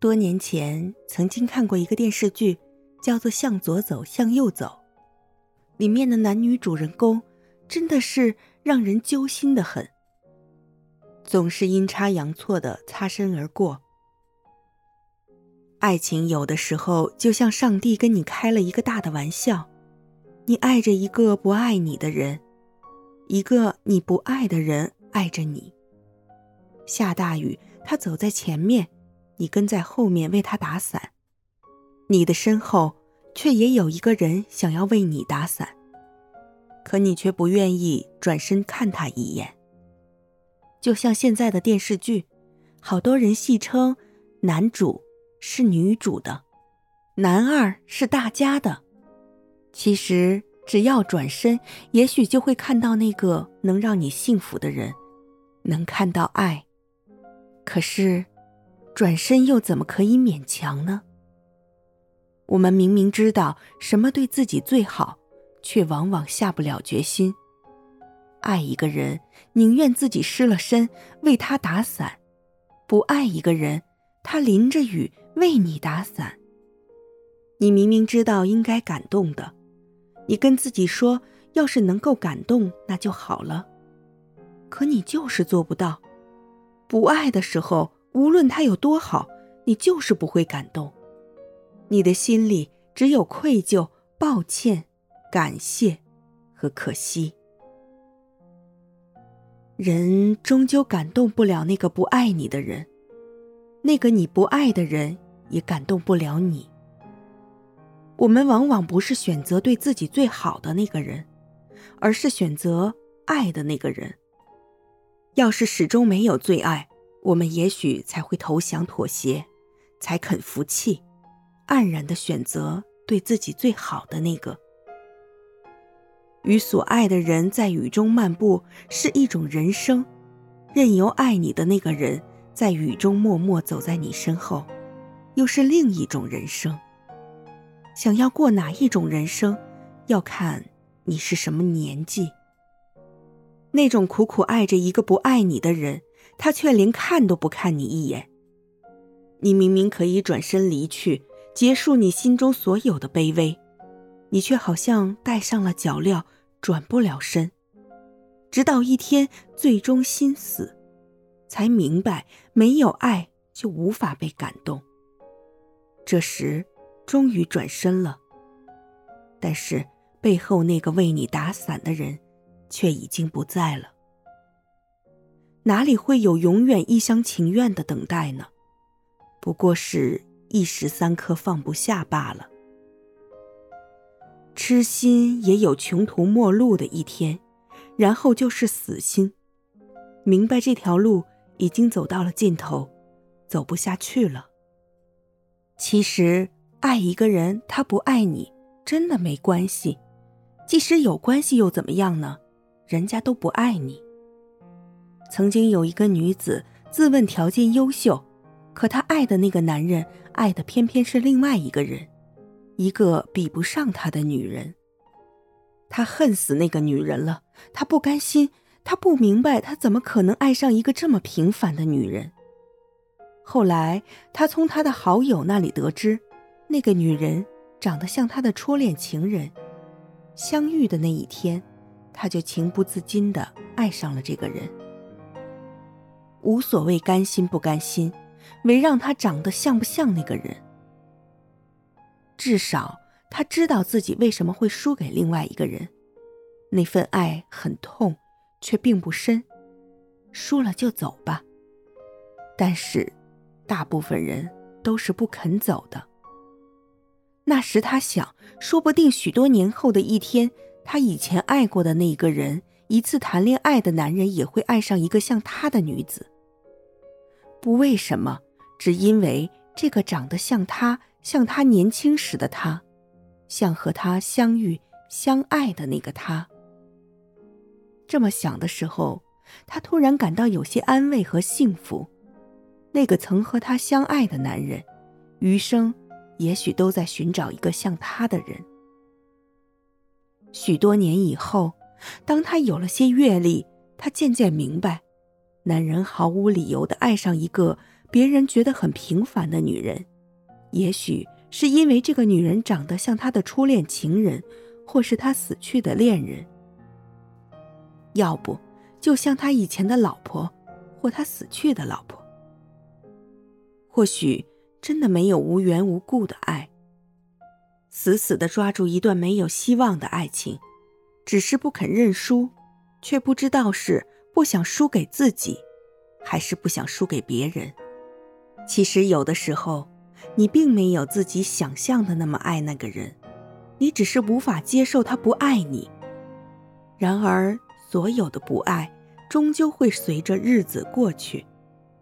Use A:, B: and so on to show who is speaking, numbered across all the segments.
A: 多年前曾经看过一个电视剧，叫做《向左走，向右走》，里面的男女主人公真的是让人揪心的很，总是阴差阳错的擦身而过。爱情有的时候就像上帝跟你开了一个大的玩笑，你爱着一个不爱你的人，一个你不爱的人爱着你。下大雨，他走在前面。你跟在后面为他打伞，你的身后却也有一个人想要为你打伞，可你却不愿意转身看他一眼。就像现在的电视剧，好多人戏称男主是女主的，男二是大家的。其实只要转身，也许就会看到那个能让你幸福的人，能看到爱。可是。转身又怎么可以勉强呢？我们明明知道什么对自己最好，却往往下不了决心。爱一个人，宁愿自己湿了身为他打伞；不爱一个人，他淋着雨为你打伞。你明明知道应该感动的，你跟自己说，要是能够感动，那就好了。可你就是做不到。不爱的时候。无论他有多好，你就是不会感动，你的心里只有愧疚、抱歉、感谢和可惜。人终究感动不了那个不爱你的人，那个你不爱的人也感动不了你。我们往往不是选择对自己最好的那个人，而是选择爱的那个人。要是始终没有最爱。我们也许才会投降妥协，才肯服气，黯然的选择对自己最好的那个。与所爱的人在雨中漫步是一种人生，任由爱你的那个人在雨中默默走在你身后，又是另一种人生。想要过哪一种人生，要看你是什么年纪。那种苦苦爱着一个不爱你的人。他却连看都不看你一眼。你明明可以转身离去，结束你心中所有的卑微，你却好像戴上了脚镣，转不了身。直到一天最终心死，才明白没有爱就无法被感动。这时，终于转身了，但是背后那个为你打伞的人，却已经不在了。哪里会有永远一厢情愿的等待呢？不过是一时三刻放不下罢了。痴心也有穷途末路的一天，然后就是死心。明白这条路已经走到了尽头，走不下去了。其实爱一个人，他不爱你，真的没关系。即使有关系又怎么样呢？人家都不爱你。曾经有一个女子自问条件优秀，可她爱的那个男人爱的偏偏是另外一个人，一个比不上她的女人。她恨死那个女人了，她不甘心，她不明白她怎么可能爱上一个这么平凡的女人。后来，她从她的好友那里得知，那个女人长得像她的初恋情人。相遇的那一天，她就情不自禁地爱上了这个人。无所谓甘心不甘心，唯让他长得像不像那个人。至少他知道自己为什么会输给另外一个人，那份爱很痛，却并不深。输了就走吧。但是，大部分人都是不肯走的。那时他想，说不定许多年后的一天，他以前爱过的那一个人。一次谈恋爱的男人也会爱上一个像他的女子，不为什么，只因为这个长得像他、像他年轻时的他，像和他相遇、相爱的那个他。这么想的时候，他突然感到有些安慰和幸福。那个曾和他相爱的男人，余生也许都在寻找一个像他的人。许多年以后。当他有了些阅历，他渐渐明白，男人毫无理由的爱上一个别人觉得很平凡的女人，也许是因为这个女人长得像他的初恋情人，或是他死去的恋人；要不就像他以前的老婆，或他死去的老婆。或许真的没有无缘无故的爱。死死的抓住一段没有希望的爱情，只是不肯认输，却不知道是不想输给自己，还是不想输给别人。其实有的时候，你并没有自己想象的那么爱那个人，你只是无法接受他不爱你。然而，所有的不爱，终究会随着日子过去，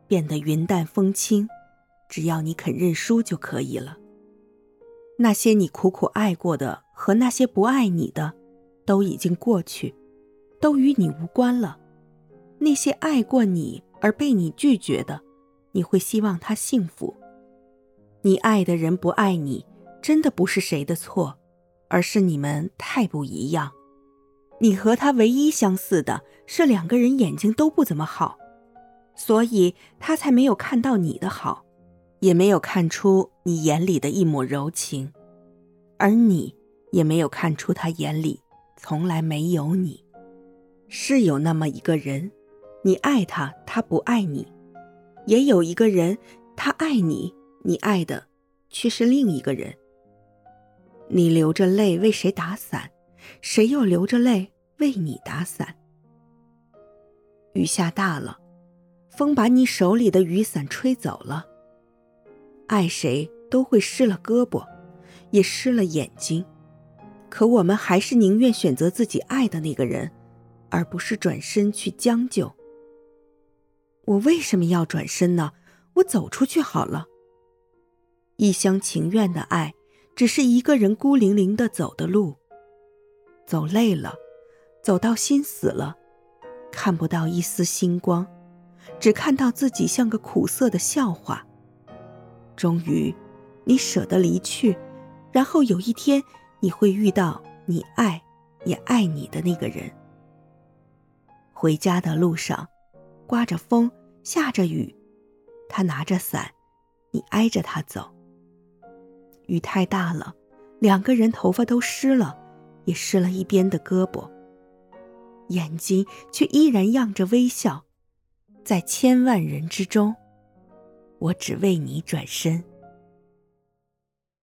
A: 变得云淡风轻。只要你肯认输就可以了。那些你苦苦爱过的和那些不爱你的，都已经过去，都与你无关了。那些爱过你而被你拒绝的，你会希望他幸福。你爱的人不爱你，真的不是谁的错，而是你们太不一样。你和他唯一相似的是两个人眼睛都不怎么好，所以他才没有看到你的好。也没有看出你眼里的一抹柔情，而你也没有看出他眼里从来没有你。是有那么一个人，你爱他，他不爱你；也有一个人，他爱你，你爱的却是另一个人。你流着泪为谁打伞，谁又流着泪为你打伞？雨下大了，风把你手里的雨伞吹走了。爱谁都会湿了胳膊，也湿了眼睛，可我们还是宁愿选择自己爱的那个人，而不是转身去将就。我为什么要转身呢？我走出去好了。一厢情愿的爱，只是一个人孤零零的走的路，走累了，走到心死了，看不到一丝星光，只看到自己像个苦涩的笑话。终于，你舍得离去，然后有一天你会遇到你爱也爱你的那个人。回家的路上，刮着风，下着雨，他拿着伞，你挨着他走。雨太大了，两个人头发都湿了，也湿了一边的胳膊，眼睛却依然漾着微笑，在千万人之中。我只为你转身。